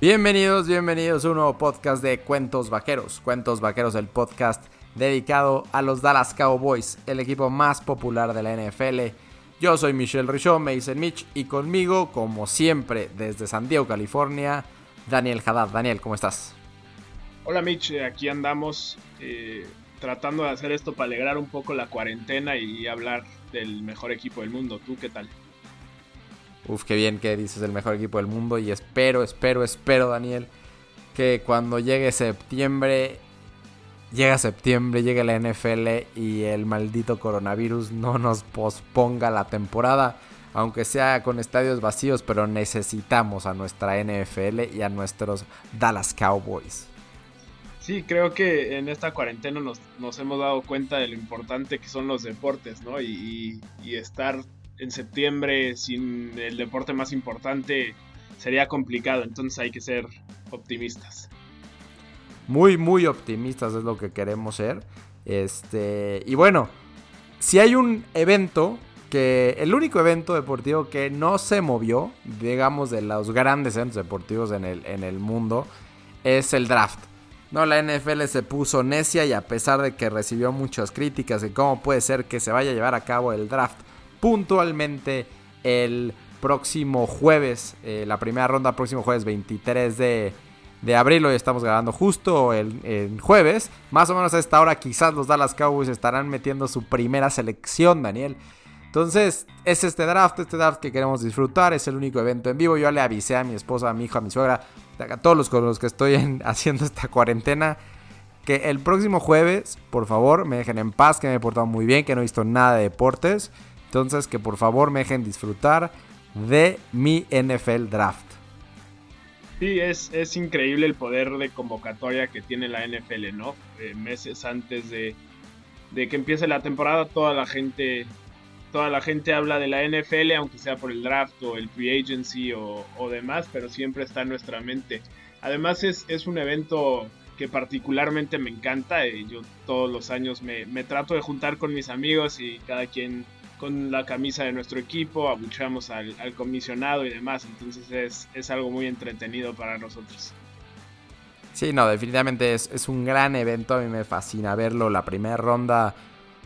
Bienvenidos, bienvenidos a un nuevo podcast de Cuentos Vaqueros. Cuentos Vaqueros, el podcast dedicado a los Dallas Cowboys, el equipo más popular de la NFL. Yo soy Michelle Richaud, me dicen Mitch, y conmigo, como siempre, desde San Diego, California, Daniel Haddad. Daniel, ¿cómo estás? Hola Mitch, eh, aquí andamos eh, tratando de hacer esto para alegrar un poco la cuarentena y hablar del mejor equipo del mundo. ¿Tú qué tal? Uf, qué bien que dices el mejor equipo del mundo y espero, espero, espero, Daniel, que cuando llegue septiembre, llega septiembre, llegue la NFL y el maldito coronavirus no nos posponga la temporada, aunque sea con estadios vacíos, pero necesitamos a nuestra NFL y a nuestros Dallas Cowboys. Sí, creo que en esta cuarentena nos, hemos dado cuenta de lo importante que son los deportes, ¿no? y estar en septiembre sin el deporte más importante sería complicado, entonces hay que ser optimistas. Muy, muy optimistas es lo que queremos ser. Este, y bueno, si hay un evento que el único evento deportivo que no se movió, digamos, de los grandes eventos deportivos en el, en el mundo, es el draft. No, la NFL se puso necia y a pesar de que recibió muchas críticas de cómo puede ser que se vaya a llevar a cabo el draft puntualmente el próximo jueves, eh, la primera ronda próximo jueves 23 de, abril, hoy estamos grabando justo el, jueves, más o menos a esta hora quizás los Dallas Cowboys estarán metiendo su primera selección, Daniel. Entonces, es este draft, este draft que queremos disfrutar, es el único evento en vivo. Yo le avisé a mi esposa, a mi hijo, a mi suegra, a todos los con los que estoy haciendo esta cuarentena, que el próximo jueves, por favor, me dejen en paz, que me he portado muy bien, que no he visto nada de deportes. Entonces, que por favor me dejen disfrutar de mi NFL Draft. Sí, es, es increíble el poder de convocatoria que tiene la NFL, ¿no? Eh, meses antes de, que empiece la temporada, toda la gente toda la gente habla de la NFL, aunque sea por el draft o el free agency o, demás, pero siempre está en nuestra mente. Además es, es un evento que particularmente me encanta. y Yo todos los años me, me, trato de juntar con mis amigos y cada quien con la camisa de nuestro equipo, abuchamos al, comisionado y demás. Entonces es, algo muy entretenido para nosotros. Sí, no, definitivamente es, es, un gran evento. A mí me fascina verlo. La primera ronda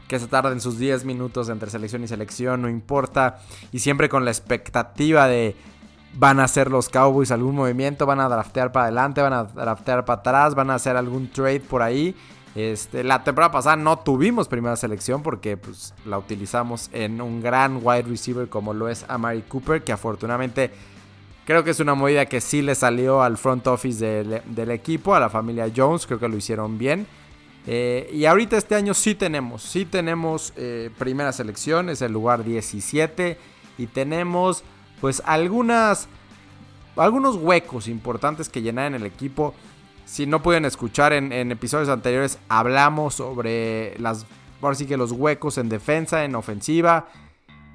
que se tarda en sus 10 minutos entre selección y selección, no importa. Y siempre con la expectativa de van a hacer los Cowboys algún movimiento, van a draftear para adelante, van a draftear para atrás, van a hacer algún trade por ahí. Este, la temporada pasada no tuvimos primera selección porque pues, la utilizamos en un gran wide receiver como lo es Amari Cooper, que afortunadamente creo que es una movida que sí le salió al front office del, equipo, a la familia Jones, creo que lo hicieron bien. Eh, y ahorita este año sí tenemos, sí tenemos eh, primera selección, es el lugar 17 y tenemos pues algunas, algunos huecos importantes que llenar en el equipo. Si no pueden escuchar en, episodios anteriores, hablamos sobre las, ahora que los huecos en defensa, en ofensiva.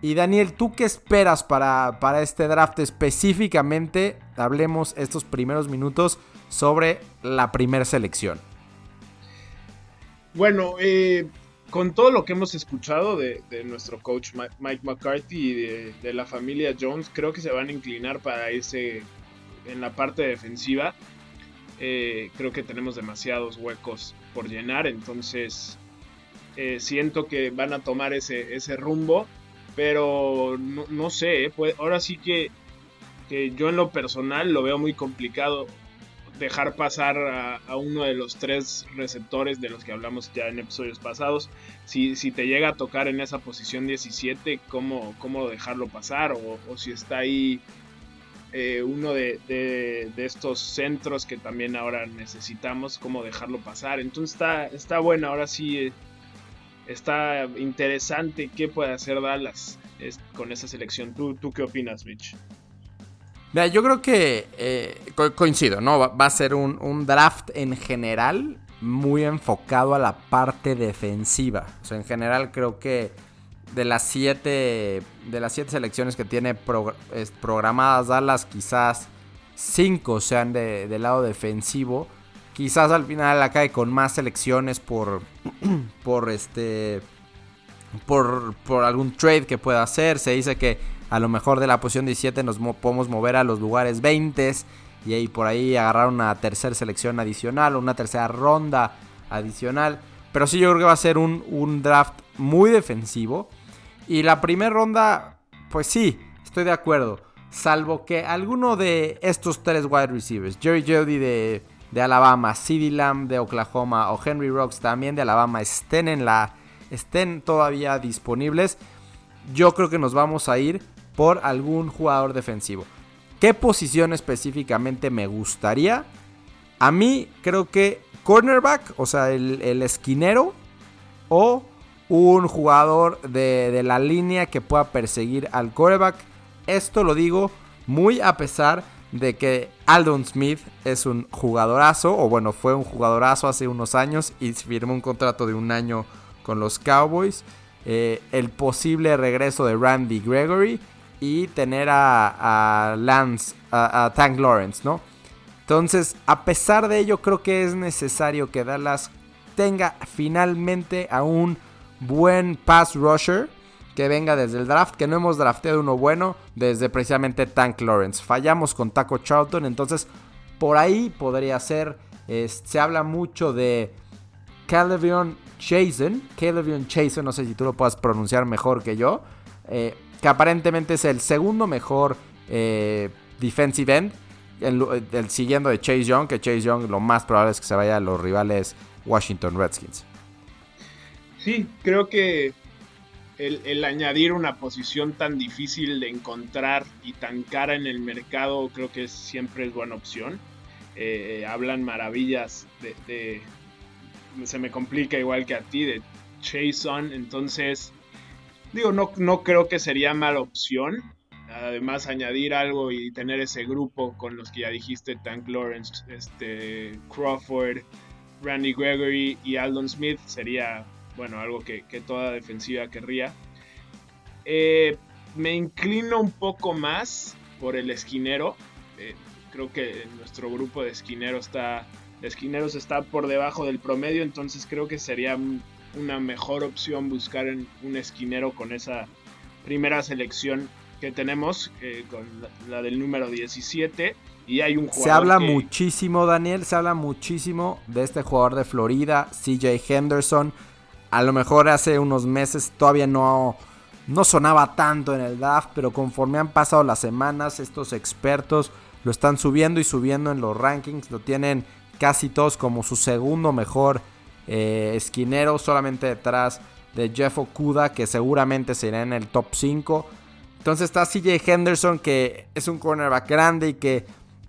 Y Daniel, ¿tú qué esperas para, para este draft específicamente? Hablemos estos primeros minutos sobre la primera selección. Bueno, eh, con todo lo que hemos escuchado de, nuestro coach Mike McCarthy y de, de, la familia Jones, creo que se van a inclinar para irse en la parte defensiva. Eh, creo que tenemos demasiados huecos por llenar, entonces eh, siento que van a tomar ese, ese rumbo, pero no, sé, eh, pues, ahora sí que, yo en lo personal lo veo muy complicado dejar pasar a, uno de los tres receptores de los que hablamos ya en episodios pasados. Si, si te llega a tocar en esa posición 17, ¿cómo, cómo dejarlo pasar? O, o si está ahí eh, uno de, estos centros que también ahora necesitamos, cómo dejarlo pasar. Entonces está, está bueno, ahora sí eh, está interesante qué puede hacer Dallas con esa selección. ¿Tú, ¿Tú qué opinas, Mitch? Mira, yo creo que eh, coincido, ¿no? Va, a ser un, un, draft en general muy enfocado a la parte defensiva. O sea, en general creo que de las siete de las siete selecciones que tiene programadas Dallas, quizás cinco sean de, del lado defensivo. Quizás al final la cae con más selecciones por por este por, por algún trade que pueda hacer. Se dice que a lo mejor de la posición 17 nos podemos mover a los lugares 20 y ahí por ahí agarrar una tercera selección adicional o una tercera ronda adicional. Pero sí yo creo que va a ser un, un draft muy defensivo. Y la primera ronda, pues sí, estoy de acuerdo. Salvo que alguno de estos tres wide receivers, Jerry Jody de, de Alabama, CeeDee Lamb de Oklahoma o Henry Rocks también de Alabama estén en la estén todavía disponibles, yo creo que nos vamos a ir por algún jugador defensivo. ¿Qué posición específicamente me gustaría? A mí creo que cornerback, o sea, el, esquinero, o un jugador de, de, la línea que pueda perseguir al quarterback. Esto lo digo muy a pesar de que Aldon Smith es un jugadorazo, o bueno, fue un jugadorazo hace unos años y firmó un contrato de un año con los Cowboys. Eh, el posible regreso de Randy Gregory y tener a, Lance, a, Tank Lawrence, ¿no? Entonces, a pesar de ello, creo que es necesario que Dallas tenga finalmente a un buen pass rusher que venga desde el draft, que no hemos drafteado uno bueno desde precisamente Tank Lawrence. Fallamos con Taco Charlton, entonces por ahí podría ser. se habla mucho de Calevion Chasen, Calevion Chasen, no sé si tú lo puedas pronunciar mejor que yo. Eh, que aparentemente es el segundo mejor eh, defensive end, el, siguiendo de Chase Young, que Chase Young lo más probable es que se vaya a los rivales Washington Redskins. Sí, creo que el, añadir una posición tan difícil de encontrar y tan cara en el mercado creo que siempre es buena opción. Eh, hablan maravillas de, Se me complica igual que a ti, de Chase entonces Digo, no, no creo que sería mala opción. Además, añadir algo y tener ese grupo con los que ya dijiste, Tank Lawrence, este, Crawford, Randy Gregory y Aldon Smith sería, bueno, algo que, toda defensiva querría. Eh, me inclino un poco más por el esquinero. Eh, creo que nuestro grupo de esquineros está, de esquineros está por debajo del promedio, entonces creo que sería una mejor opción buscar en un esquinero con esa primera selección que tenemos, eh, con la, del número 17. Y hay un jugador. Se habla muchísimo, Daniel, se habla muchísimo de este jugador de Florida, CJ Henderson. A lo mejor hace unos meses todavía no, no sonaba tanto en el draft, pero conforme han pasado las semanas, estos expertos lo están subiendo y subiendo en los rankings. Lo tienen casi todos como su segundo mejor eh, esquinero solamente detrás de Jeff Okuda, que seguramente será en el top 5. Entonces está CJ Henderson, que es un cornerback grande y que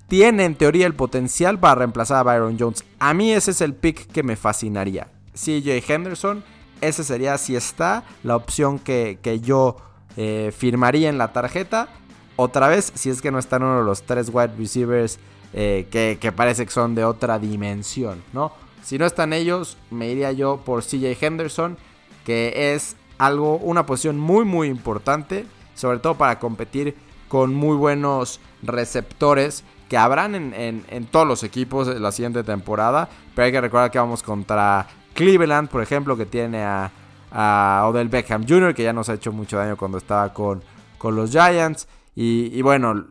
tiene en teoría el potencial para reemplazar a Byron Jones. A mí ese es el pick que me fascinaría. CJ Henderson, ese sería si está la opción que, yo eh, firmaría en la tarjeta. Otra vez, si es que no están uno de los tres wide receivers eh, que, que parece que son de otra dimensión, ¿no? Si no están ellos, me iría yo por CJ Henderson, que es algo, una posición muy muy importante, sobre todo para competir con muy buenos receptores que habrán en, todos los equipos la siguiente temporada. Pero hay que recordar que vamos contra Cleveland, por ejemplo, que tiene a, Odell Beckham Jr., que ya nos ha hecho mucho daño cuando estaba con, con los Giants. Y, y, bueno,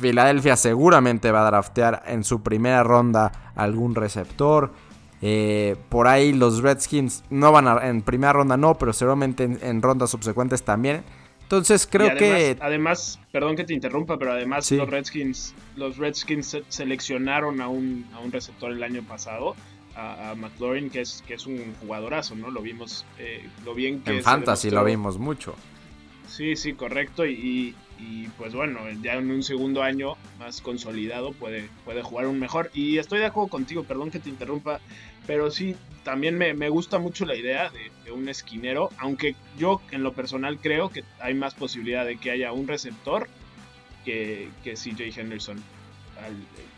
Filadelfia seguramente va a draftear en su primera ronda algún receptor. Eh, por ahí los Redskins no van a, en primera ronda, no, pero seguramente en, rondas subsecuentes también. Entonces creo que. Además, perdón que te interrumpa, pero además los Redskins, los Redskins seleccionaron a un, a un receptor el año pasado, a, McLaurin, que es, que es un jugadorazo, ¿no? Lo vimos, eh, lo bien que. En Fantasy lo vimos mucho. Sí, sí, correcto. Y, y pues bueno, ya en un segundo año más consolidado puede, puede jugar un mejor. Y estoy de acuerdo contigo, perdón que te interrumpa, pero sí, también me, gusta mucho la idea de, un esquinero, aunque yo en lo personal creo que hay más posibilidad de que haya un receptor que, que CJ Henderson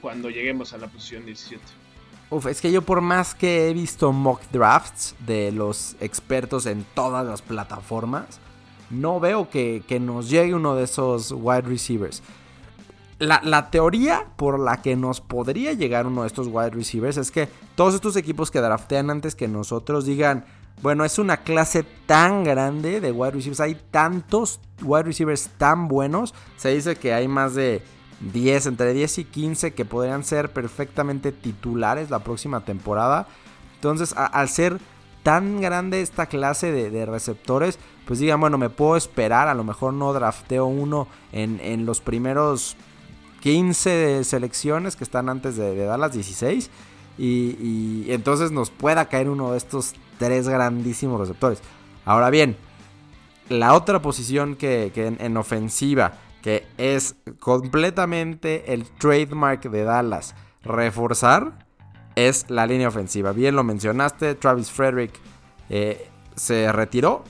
cuando lleguemos a la posición 17. Es que yo por más que he visto mock drafts de los expertos en todas las plataformas, no veo que, nos llegue uno de esos wide receivers. La, teoría por la que nos podría llegar uno de estos wide receivers es que todos estos equipos que draftean antes que nosotros digan, bueno, es una clase tan grande de wide receivers, hay tantos wide receivers tan buenos, se dice que hay más de 10, entre 10 y 15 que podrían ser perfectamente titulares la próxima temporada. Entonces, al ser tan grande esta clase de, receptores, pues digan, bueno, me puedo esperar, a lo mejor no drafteo uno en, los primeros 15 selecciones que están antes de, dar las 16. Y, entonces nos pueda caer uno de estos tres grandísimos receptores. Ahora bien, la otra posición que, en, ofensiva, que es completamente el trademark de Dallas, reforzar, es la línea ofensiva. Bien lo mencionaste, Travis Frederick eh, se retiró.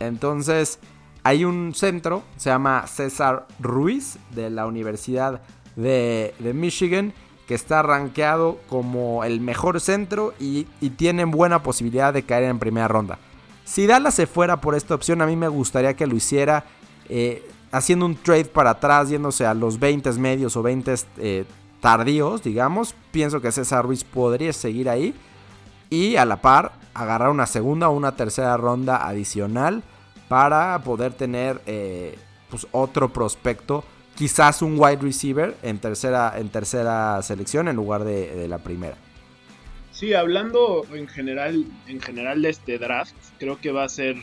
Entonces hay un centro, se llama César Ruiz, de la Universidad de, Michigan, que está rankeado como el mejor centro y, y tiene buena posibilidad de caer en primera ronda. Si Dallas se fuera por esta opción, a mí me gustaría que lo hiciera eh, haciendo un trade para atrás, yéndose a los 20 medios o 20 eh, tardíos, digamos. Pienso que César Ruiz podría seguir ahí. Y a la par, agarrar una segunda o una tercera ronda adicional para poder tener eh, pues, otro prospecto. Quizás un wide receiver en tercera, en tercera selección en lugar de la primera. Sí, hablando en general, en general de este draft, creo que va a ser,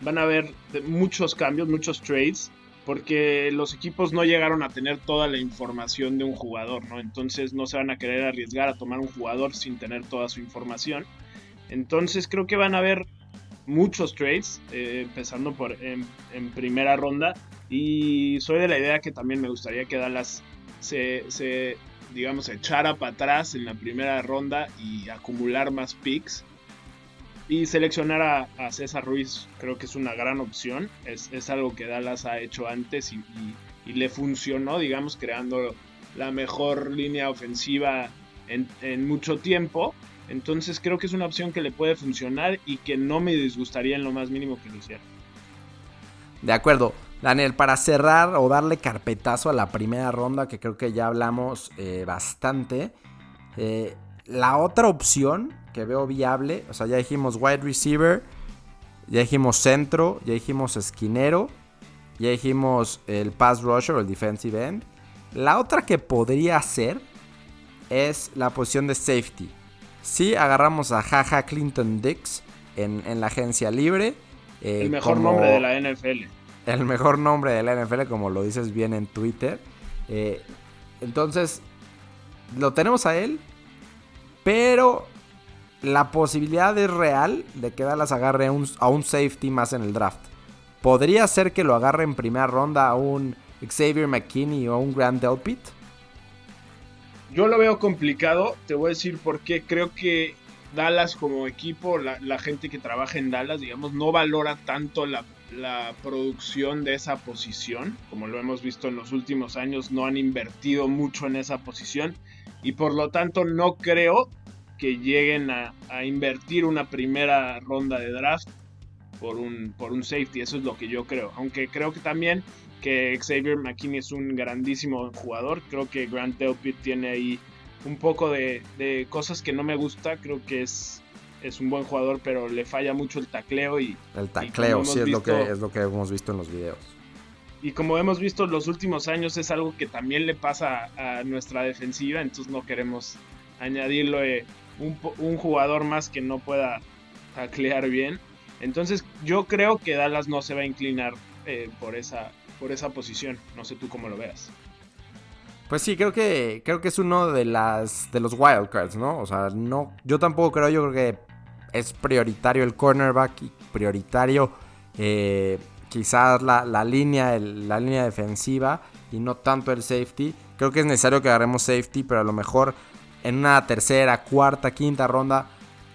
van a haber muchos cambios, muchos trades, porque los equipos no llegaron a tener toda la información de un jugador, ¿no? Entonces no se van a querer arriesgar a tomar un jugador sin tener toda su información. Entonces creo que van a haber muchos trades, eh, empezando por en, primera ronda. Y soy de la idea que también me gustaría que Dallas se, se digamos, echara para atrás en la primera ronda y acumular más picks. Y seleccionar a, César Ruiz creo que es una gran opción. Es, algo que Dallas ha hecho antes y, le funcionó, digamos, creando la mejor línea ofensiva en, en, mucho tiempo. Entonces creo que es una opción que le puede funcionar y que no me disgustaría en lo más mínimo que lo hiciera. De acuerdo. Daniel, para cerrar o darle carpetazo a la primera ronda, que creo que ya hablamos eh, bastante. Eh, la otra opción que veo viable, o sea, ya dijimos wide receiver, ya dijimos centro, ya dijimos esquinero, ya dijimos el pass rusher o el defensive end. La otra que podría ser es la posición de safety. Si agarramos a Jaja Clinton Dix en, la agencia libre. Eh, el mejor nombre de la NFL el mejor nombre de la NFL, como lo dices bien en Twitter. Eh, entonces, lo tenemos a él, pero la posibilidad es real de que Dallas agarre a un safety más en el draft. ¿Podría ser que lo agarre en primera ronda a un Xavier McKinney o a un Grant Delpit? Yo lo veo complicado, te voy a decir por qué. Creo que Dallas como equipo, la, gente que trabaja en Dallas, digamos, no valora tanto la producción de esa posición. Como lo hemos visto en los últimos años, no han invertido mucho en esa posición y por lo tanto no creo que lleguen a, invertir una primera ronda de draft por un, por un safety. Eso es lo que yo creo. Aunque creo que también que Xavier McKinney es un grandísimo jugador. Creo que Grant Delpit tiene ahí un poco de, de cosas que no me gusta. Creo que es es un buen jugador, pero le falla mucho el tacleo y... El tacleo, sí, es, lo que, es lo que hemos visto en los videos. Y como hemos visto en los últimos años, es algo que también le pasa a nuestra defensiva, entonces no queremos añadirle un, un jugador más que no pueda taclear bien. Entonces yo creo que Dallas no se va a inclinar eh, por, esa, por esa posición. No sé tú cómo lo veas. Pues sí, creo que creo que es uno de las de los wildcards, ¿no? O sea, no yo tampoco creo, yo creo que es prioritario el cornerback y prioritario eh, quizás la, línea, la línea defensiva y no tanto el safety. Creo que es necesario que agarremos safety, pero a lo mejor en una tercera, cuarta, quinta ronda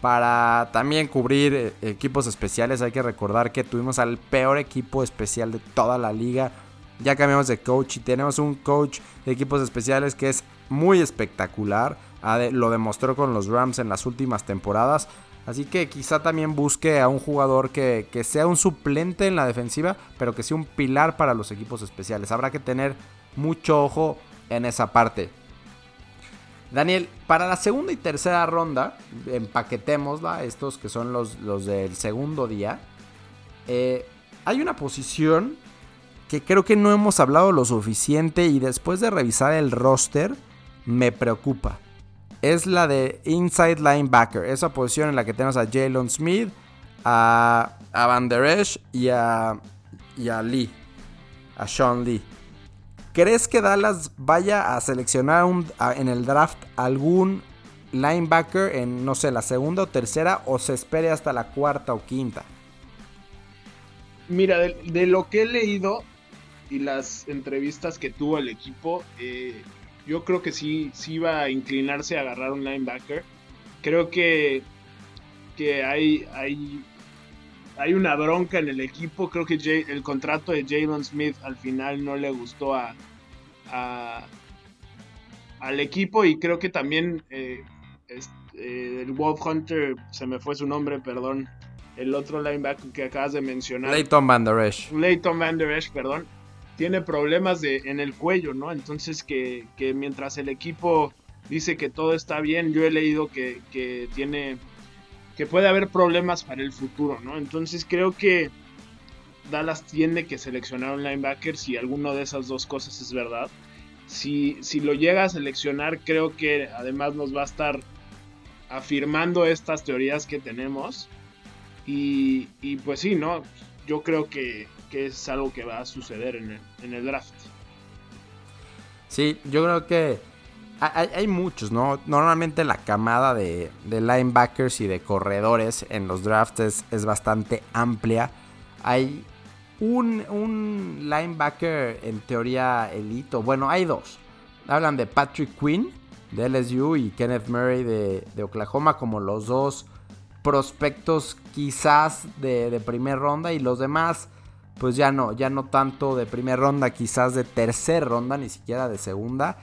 para también cubrir eh, equipos especiales. Hay que recordar que tuvimos al peor equipo especial de toda la liga. Ya cambiamos de coach y tenemos un coach de equipos especiales que es muy espectacular. Lo demostró con los Rams en las últimas temporadas. Así que quizá también busque a un jugador que, sea un suplente en la defensiva, pero que sea un pilar para los equipos especiales. Habrá que tener mucho ojo en esa parte. Daniel, para la segunda y tercera ronda, empaquetémosla, estos que son los, los del segundo día. Eh, hay una posición que creo que no hemos hablado lo suficiente y después de revisar el roster me preocupa. Es la de inside linebacker, esa posición en la que tenemos a Jalen Smith, a, a Van Der Esch y a, y a Lee, a Sean Lee. ¿Crees que Dallas vaya a seleccionar en el draft algún linebacker en, no sé, la segunda o tercera o se espere hasta la cuarta o quinta? Mira, de, lo que he leído y las entrevistas que tuvo el equipo, eh, yo creo que sí, sí va a inclinarse a agarrar un linebacker. Creo que, que hay, hay, hay una bronca en el equipo. Creo que el contrato de Jalen Smith al final no le gustó a, al equipo y creo que también eh, eh, el Wolf Hunter, se me fue su nombre, perdón, el otro linebacker que acabas de mencionar. Leighton Van Der Esch. Leighton Van Der Esch, perdón. Tiene problemas de, en el cuello, ¿no? Entonces que, mientras el equipo dice que todo está bien, yo he leído que, que tiene que puede haber problemas para el futuro, ¿no? Entonces creo que Dallas tiene que seleccionar un linebacker si alguno de esas dos cosas es verdad. Si, si lo llega a seleccionar, creo que además nos va a estar afirmando estas teorías que tenemos. Y, pues sí, ¿no? Yo creo que, es algo que va a suceder en el, en el draft. Sí, yo creo que hay, muchos, ¿no? Normalmente la camada de, linebackers y de corredores en los drafts es, bastante amplia. Hay un, un, linebacker en teoría elito. Bueno, hay dos. Hablan de Patrick Quinn de LSU y Kenneth Murray de, Oklahoma como los dos prospectos quizás de, de primer ronda y los demás pues ya no, ya no tanto de primera ronda, quizás de tercera ronda, ni siquiera de segunda.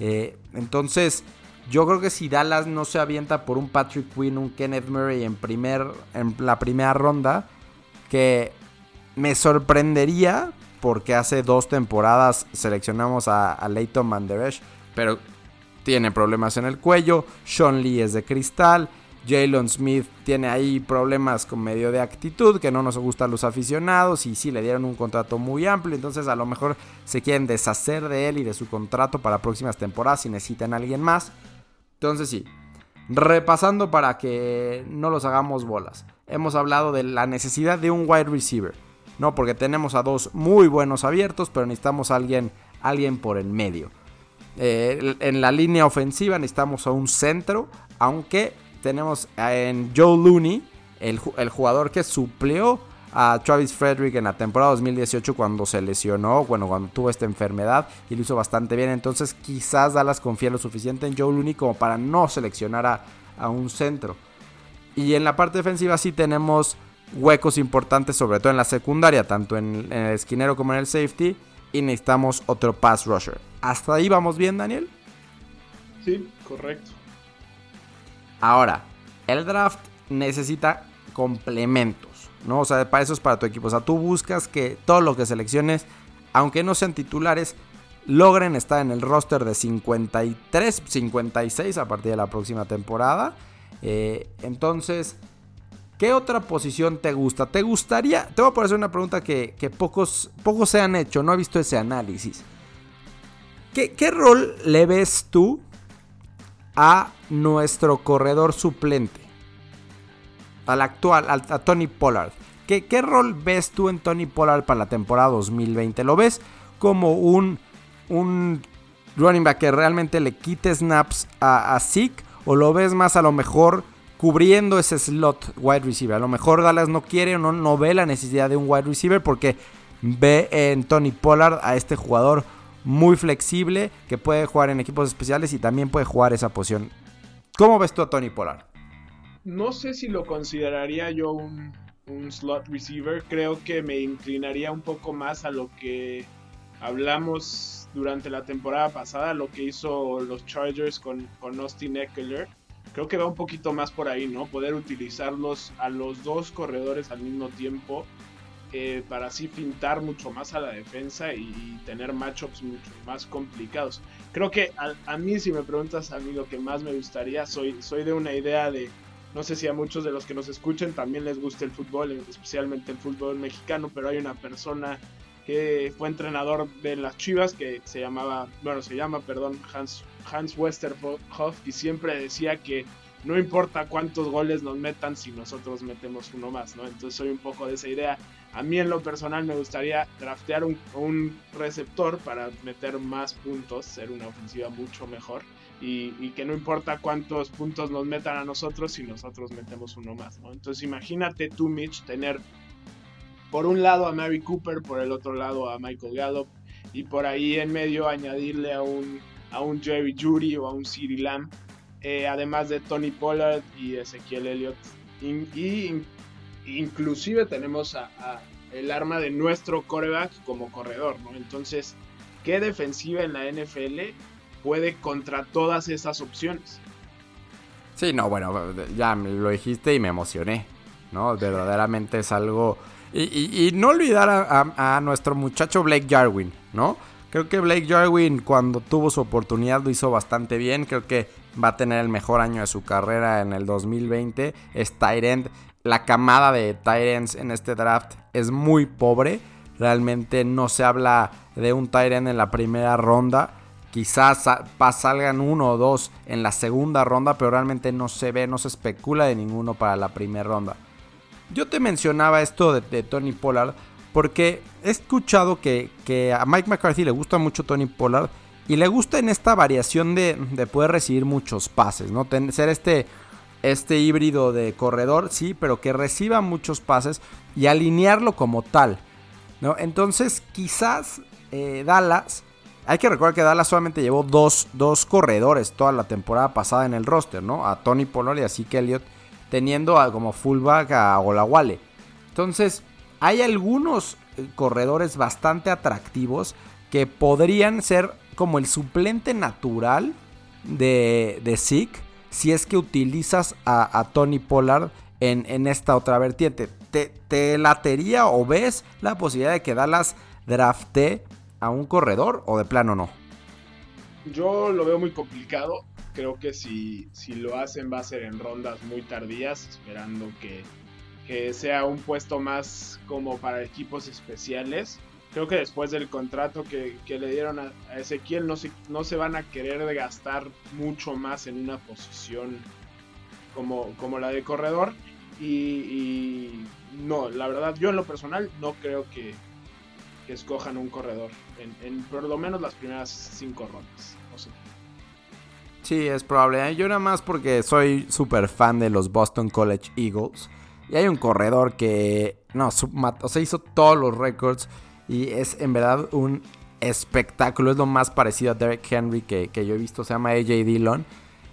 Eh, entonces, yo creo que si Dallas no se avienta por un Patrick Quinn, un Kenneth Murray en, primer, en la primera ronda, que me sorprendería porque hace dos temporadas seleccionamos a, Leighton Van pero tiene problemas en el cuello. Sean Lee es de cristal. Jalen Smith tiene ahí problemas con medio de actitud que no nos gustan los aficionados y sí le dieron un contrato muy amplio, entonces a lo mejor se quieren deshacer de él y de su contrato para próximas temporadas si necesitan a alguien más. Entonces sí, repasando para que no los hagamos bolas. Hemos hablado de la necesidad de un wide receiver, no porque tenemos a dos muy buenos abiertos, pero necesitamos a alguien, alguien por el medio. Eh, en la línea ofensiva necesitamos a un centro, aunque tenemos en Joe Looney, el, jugador que suplió a Travis Frederick en la temporada 2018 cuando se lesionó, bueno, cuando tuvo esta enfermedad y lo hizo bastante bien. Entonces quizás Dallas confía lo suficiente en Joe Looney como para no seleccionar a, un centro. Y en la parte defensiva sí tenemos huecos importantes, sobre todo en la secundaria, tanto en, en el esquinero como en el safety. Y necesitamos otro pass rusher. ¿Hasta ahí vamos bien, Daniel? Sí, correcto. Ahora, el draft necesita complementos, ¿no? O sea, para eso es para tu equipo. O sea, tú buscas que todo lo que selecciones, aunque no sean titulares, logren estar en el roster de 53, 56 a partir de la próxima temporada. Eh, entonces, ¿qué otra posición te gusta? ¿Te gustaría? Te voy a poner una pregunta que, pocos, pocos se han hecho, no he visto ese análisis. ¿Qué, rol le ves tú a nuestro corredor suplente? Al actual, a, Tony Pollard. ¿Qué, rol ves tú en Tony Pollard para la temporada 2020? ¿Lo ves como un, un running back que realmente le quite snaps a, a Zeke? ¿O lo ves más a lo mejor cubriendo ese slot wide receiver? A lo mejor Dallas no quiere o no, no ve la necesidad de un wide receiver porque ve en Tony Pollard a este jugador muy flexible, que puede jugar en equipos especiales y también puede jugar esa posición. ¿Cómo ves tú a Tony Pollard? No sé si lo consideraría yo un, slot receiver. Creo que me inclinaría un poco más a lo que hablamos durante la temporada pasada, lo que hizo los Chargers con, con Austin Eckler. Creo que va un poquito más por ahí, ¿no? Poder utilizarlos a los dos corredores al mismo tiempo para así pintar mucho más a la defensa y tener matchups mucho más complicados. Creo que a, mí, si me preguntas a mí lo que más me gustaría, soy, soy de una idea de, no sé si a muchos de los que nos escuchen también les gusta el fútbol, especialmente el fútbol mexicano, pero hay una persona que fue entrenador de las Chivas, que se llamaba, bueno, se llama, perdón, Hans, Hans Westerhoff, y siempre decía que no importa cuántos goles nos metan si nosotros metemos uno más, ¿no? Entonces soy un poco de esa idea. A mí en lo personal me gustaría draftear un, un receptor para meter más puntos, ser una ofensiva mucho mejor. Y, que no importa cuántos puntos nos metan a nosotros si nosotros metemos uno más, ¿no? Entonces imagínate tú, Mitch, tener por un lado a Mary Cooper, por el otro lado a Michael Gallup, y por ahí en medio añadirle a un, a un Jerry Judy o a un CeeDee Lamb, eh, además de Tony Pollard y Ezequiel Elliott. Y, inclusive tenemos a, el arma de nuestro coreback como corredor, ¿no? Entonces, ¿qué defensiva en la NFL puede contra todas esas opciones? Sí, no, bueno, ya lo dijiste y me emocioné, ¿no? Verdaderamente es algo y, no olvidar a, nuestro muchacho Blake Jarwin, ¿no? Creo que Blake Jarwin cuando tuvo su oportunidad lo hizo bastante bien. Creo que va a tener el mejor año de su carrera en el 2020. Es Tyrant. La camada de Tyrants en este draft es muy pobre. Realmente no se habla de un Tyrant en la primera ronda. Quizás salgan uno o dos en la segunda ronda, pero realmente no se ve, no se especula de ninguno para la primera ronda. Yo te mencionaba esto de, Tony Pollard porque he escuchado que, a Mike McCarthy le gusta mucho Tony Pollard y le gusta en esta variación de, poder recibir muchos pases, ¿no? ser este, este híbrido de corredor, sí, pero que reciba muchos pases y alinearlo como tal, ¿no? Entonces, quizás eh, Dallas, hay que recordar que Dallas solamente llevó dos, dos, corredores toda la temporada pasada en el roster, ¿no? A Tony Pollard y a Zeke Elliott teniendo como fullback a Olawale. Entonces, hay algunos eh, corredores bastante atractivos que podrían ser como el suplente natural de, de Zeke si es que utilizas a, Tony Pollard en, esta otra vertiente. ¿Te, ¿Te, latería o ves la posibilidad de que Dallas drafte a un corredor o de plano no? Yo lo veo muy complicado creo que si, si lo hacen va a ser en rondas muy tardías, esperando que, sea un puesto más como para equipos especiales. Creo que después del contrato que, le dieron a, Ezequiel no se, van a querer gastar mucho más en una posición como, la de corredor. Y, no, la verdad, yo en lo personal no creo que, escojan un corredor en, por lo menos las primeras cinco rondas. Sí, es probable. Yo nada más porque soy súper fan de los Boston College Eagles. Y hay un corredor que, no, o hizo todos los récords. Y es en verdad un espectáculo. Es lo más parecido a Derek Henry que, yo he visto. Se llama AJ Dillon.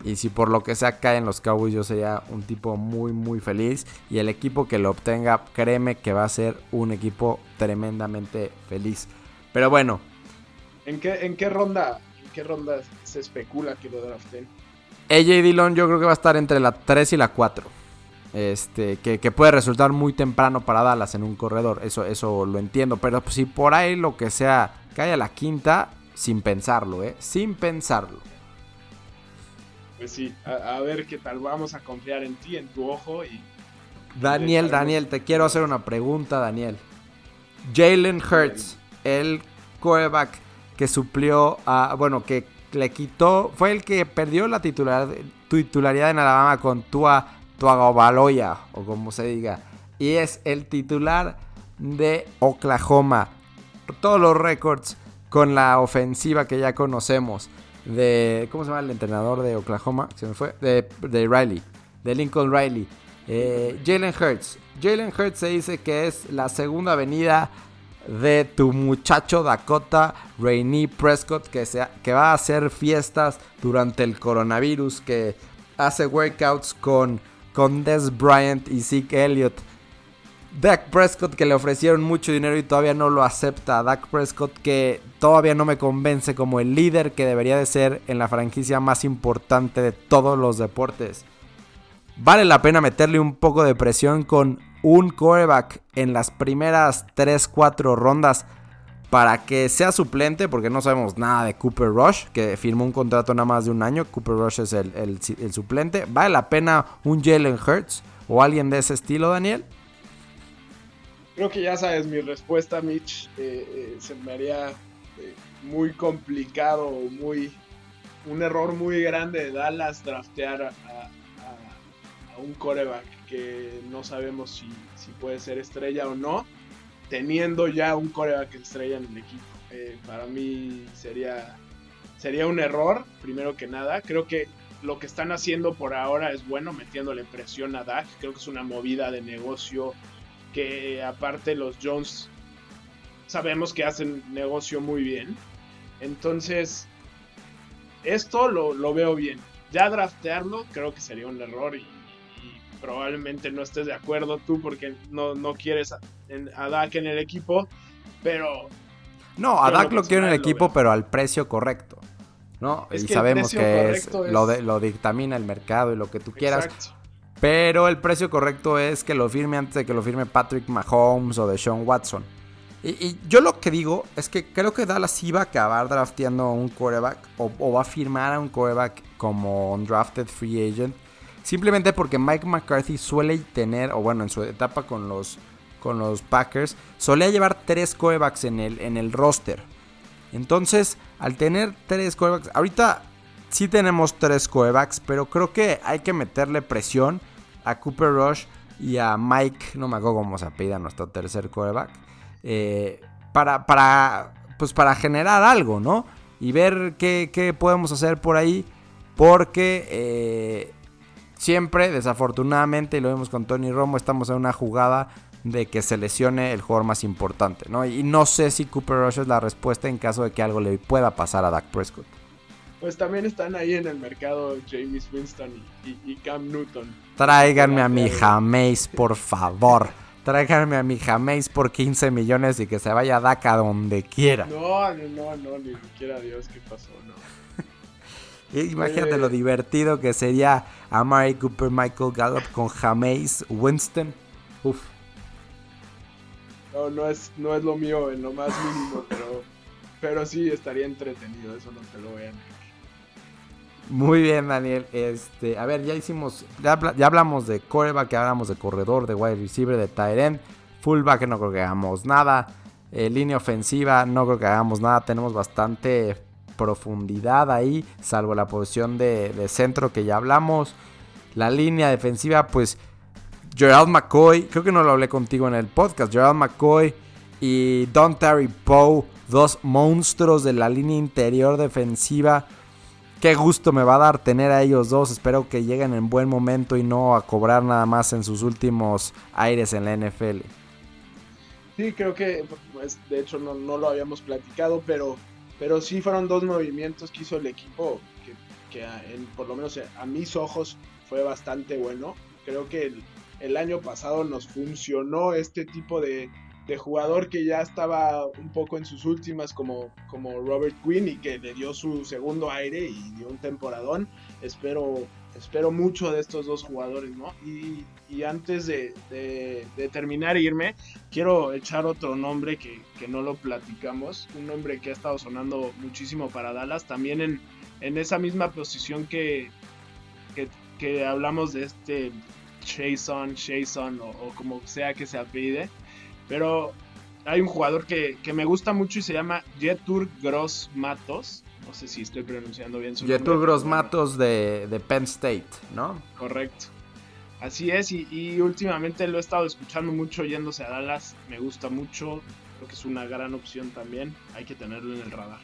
Y si por lo que sea cae en los Cowboys, yo sería un tipo muy, muy feliz. Y el equipo que lo obtenga, créeme que va a ser un equipo tremendamente feliz. Pero bueno. ¿En qué, en qué ronda qué ronda se especula que lo draften? AJ Dillon yo creo que va a estar entre la 3 y la 4. Este, que, puede resultar muy temprano para Dallas en un corredor. Eso, eso lo entiendo. Pero si por ahí lo que sea cae a la quinta, sin pensarlo, ¿eh? Sin pensarlo. Pues sí, a, ver qué tal. Vamos a confiar en ti, en tu ojo y. Daniel, Daniel, te quiero hacer una pregunta, Daniel. Jalen Hurts, el quarterback que suplió a, bueno, que le quitó, fue el que perdió la titularidad en Alabama con Tua Tuagobaloya, o como se diga, y es el titular de Oklahoma. Todos los récords con la ofensiva que ya conocemos de, ¿cómo se llama el entrenador de Oklahoma? Se me fue, de, Riley, de Lincoln Riley. Eh, Jalen Hurts. Jalen Hurts se dice que es la segunda avenida de tu muchacho Dakota Rainey Prescott que, que va a hacer fiestas durante el coronavirus, que hace workouts con, con Des Bryant y Zeke Elliott. Dak Prescott que le ofrecieron mucho dinero y todavía no lo acepta. Dak Prescott que todavía no me convence como el líder que debería de ser en la franquicia más importante de todos los deportes. Vale la pena meterle un poco de presión con un quarterback en las primeras 3-4 rondas para que sea suplente, porque no sabemos nada de Cooper Rush, que firmó un contrato nada más de un año. Cooper Rush es el, suplente. ¿Vale la pena un Jalen Hurts o alguien de ese estilo, Daniel? Creo que ya sabes mi respuesta, Mitch. Eh, se me haría eh, muy complicado, muy un error muy grande de Dallas draftear a, un coreback que no sabemos si, si, puede ser estrella o no, teniendo ya un coreback estrella en el equipo. Eh, para mí sería, sería un error, primero que nada. Creo que lo que están haciendo por ahora es bueno, metiéndole presión a Dak. Creo que es una movida de negocio que aparte los Jones sabemos que hacen negocio muy bien. Entonces, esto lo, veo bien. Ya draftearlo creo que sería un error y, probablemente no estés de acuerdo tú porque no, no quieres a, Dak en el equipo, pero... No, a Dak lo quiero en el equipo, pero al precio correcto. ¿no? y sabemos que es, Lo, de, lo dictamina el mercado y lo que tú quieras. Pero el precio correcto es que lo firme antes de que lo firme Patrick Mahomes o de Sean Watson. Y, yo lo que digo es que creo que Dallas iba a acabar drafteando a un quarterback o, va a firmar a un quarterback como un drafted free agent. Simplemente porque Mike McCarthy suele tener, o bueno, en su etapa con los, con los Packers, solía llevar tres quarterbacks en el, en el roster. Entonces, al tener tres corebacks, ahorita sí tenemos tres corebacks, pero creo que hay que meterle presión a Cooper Rush y a Mike, no me acuerdo cómo se apellida nuestro tercer coreback, eh, para, para, pues para generar algo, ¿no? Y ver qué, podemos hacer por ahí, porque eh, siempre, desafortunadamente, y lo vemos con Tony Romo, estamos en una jugada de que se lesione el jugador más importante, ¿no? Y no sé si Cooper Rush es la respuesta en caso de que algo le pueda pasar a Dak Prescott. Pues también están ahí en el mercado James Winston y, Cam Newton. Tráiganme a mi Jameis, por favor. Tráiganme a mi Jameis por 15 millones y que se vaya a Dak a donde quiera. No, no, no, ni siquiera Dios, ¿qué pasó? No. Imagínate lo divertido que sería Amari Cooper, Michael Gallup con Jameis, Winston. Uf. No, no es, no es lo mío en lo más mínimo, pero, pero sí estaría entretenido, eso no te lo voy a negar. Muy bien, Daniel. Este, a ver, ya hicimos, ya, hablamos de coreback, ya hablamos de corredor, de wide receiver, de tight end. Fullback no creo que hagamos nada. Eh, línea ofensiva no creo que hagamos nada. Tenemos bastante profundidad ahí, salvo la posición de, centro que ya hablamos. La línea defensiva, pues Gerald McCoy, creo que no lo hablé contigo en el podcast, Gerald McCoy y Don Terry Poe, dos monstruos de la línea interior defensiva. Qué gusto me va a dar tener a ellos dos. Espero que lleguen en buen momento y no a cobrar nada más en sus últimos aires en la NFL. Sí, creo que, pues, de hecho no, lo habíamos platicado, pero, pero sí fueron dos movimientos que hizo el equipo que, por lo menos a mis ojos fue bastante bueno. Creo que el, el año pasado nos funcionó este tipo de, jugador que ya estaba un poco en sus últimas como, como Robert Quinn y que le dio su segundo aire y dio un temporadón. Espero, espero mucho de estos dos jugadores, ¿no? Y, antes de, terminar e irme, quiero echar otro nombre que, no lo platicamos, un nombre que ha estado sonando muchísimo para Dallas, también en, esa misma posición que hablamos de este Jason, Jason o, como sea que se apide. Pero hay un jugador que, me gusta mucho y se llama Jetur Gross Matos. No sé si estoy pronunciando bien su Jetur Gross Matos de, de, Penn State, ¿no? Correcto. Así es, y, últimamente lo he estado escuchando mucho yéndose a Dallas. Me gusta mucho. Creo que es una gran opción también. Hay que tenerlo en el radar.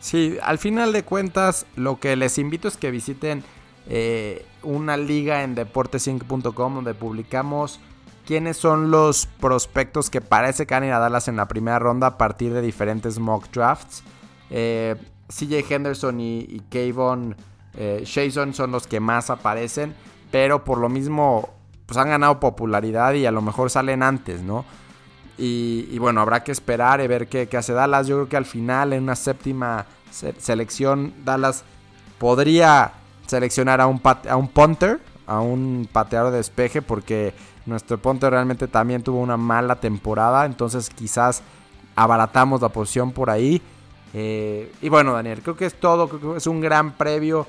Sí, al final de cuentas, lo que les invito es que visiten eh, una liga en deportesinc.com donde publicamos quiénes son los prospectos que parece que van a ir a Dallas en la primera ronda a partir de diferentes mock drafts. Eh, CJ Henderson y, y Kayvon eh, son los que más aparecen, pero por lo mismo pues han ganado popularidad y a lo mejor salen antes, ¿no? Y, bueno, habrá que esperar y ver qué, qué, hace Dallas. Yo creo que al final, en una séptima selección, Dallas podría seleccionar a un, a un punter, a un pateador de despeje, porque nuestro punter realmente también tuvo una mala temporada, entonces quizás abaratamos la posición por ahí. Eh, y bueno, Daniel, creo que es todo, creo que es un gran previo.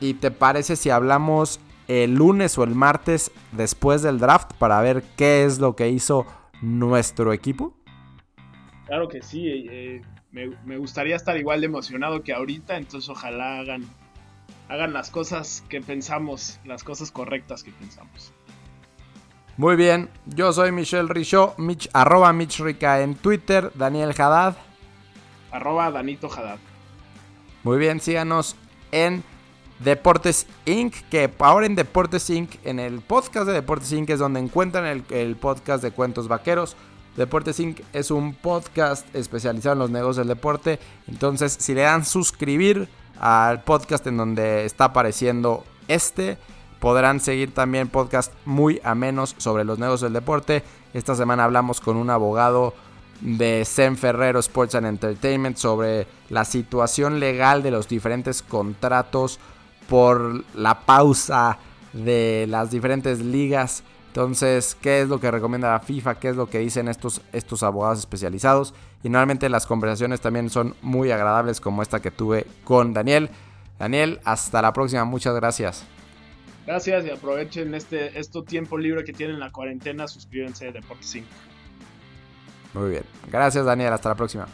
¿Y te parece si hablamos el lunes o el martes después del draft para ver qué es lo que hizo nuestro equipo? Claro que sí, eh, me, gustaría estar igual de emocionado que ahorita, entonces ojalá hagan, hagan las cosas que pensamos, las cosas correctas que pensamos. Muy bien, yo soy Michelle Richaud, Mich, arroba Mitch Rica en Twitter, Daniel Haddad. Arroba Danito Haddad. Muy bien, síganos en Deportes Inc., que ahora en Deportes Inc., en el podcast de Deportes Inc. es donde encuentran el, el podcast de cuentos vaqueros. Deportes Inc. es un podcast especializado en los negocios del deporte. Entonces, si le dan suscribir al podcast en donde está apareciendo este, podrán seguir también podcast muy amenos sobre los negocios del deporte. Esta semana hablamos con un abogado de Zen Ferrero Sports and Entertainment sobre la situación legal de los diferentes contratos por la pausa de las diferentes ligas entonces, ¿qué es lo que recomienda la FIFA? ¿Qué es lo que dicen estos, estos abogados especializados? Y normalmente las conversaciones también son muy agradables como esta que tuve con Daniel. Daniel, hasta la próxima. Muchas gracias. Gracias y aprovechen este, este tiempo libre que tienen en la cuarentena. Suscríbanse a Deportes 5. Muy bien. Gracias Daniel. Hasta la próxima.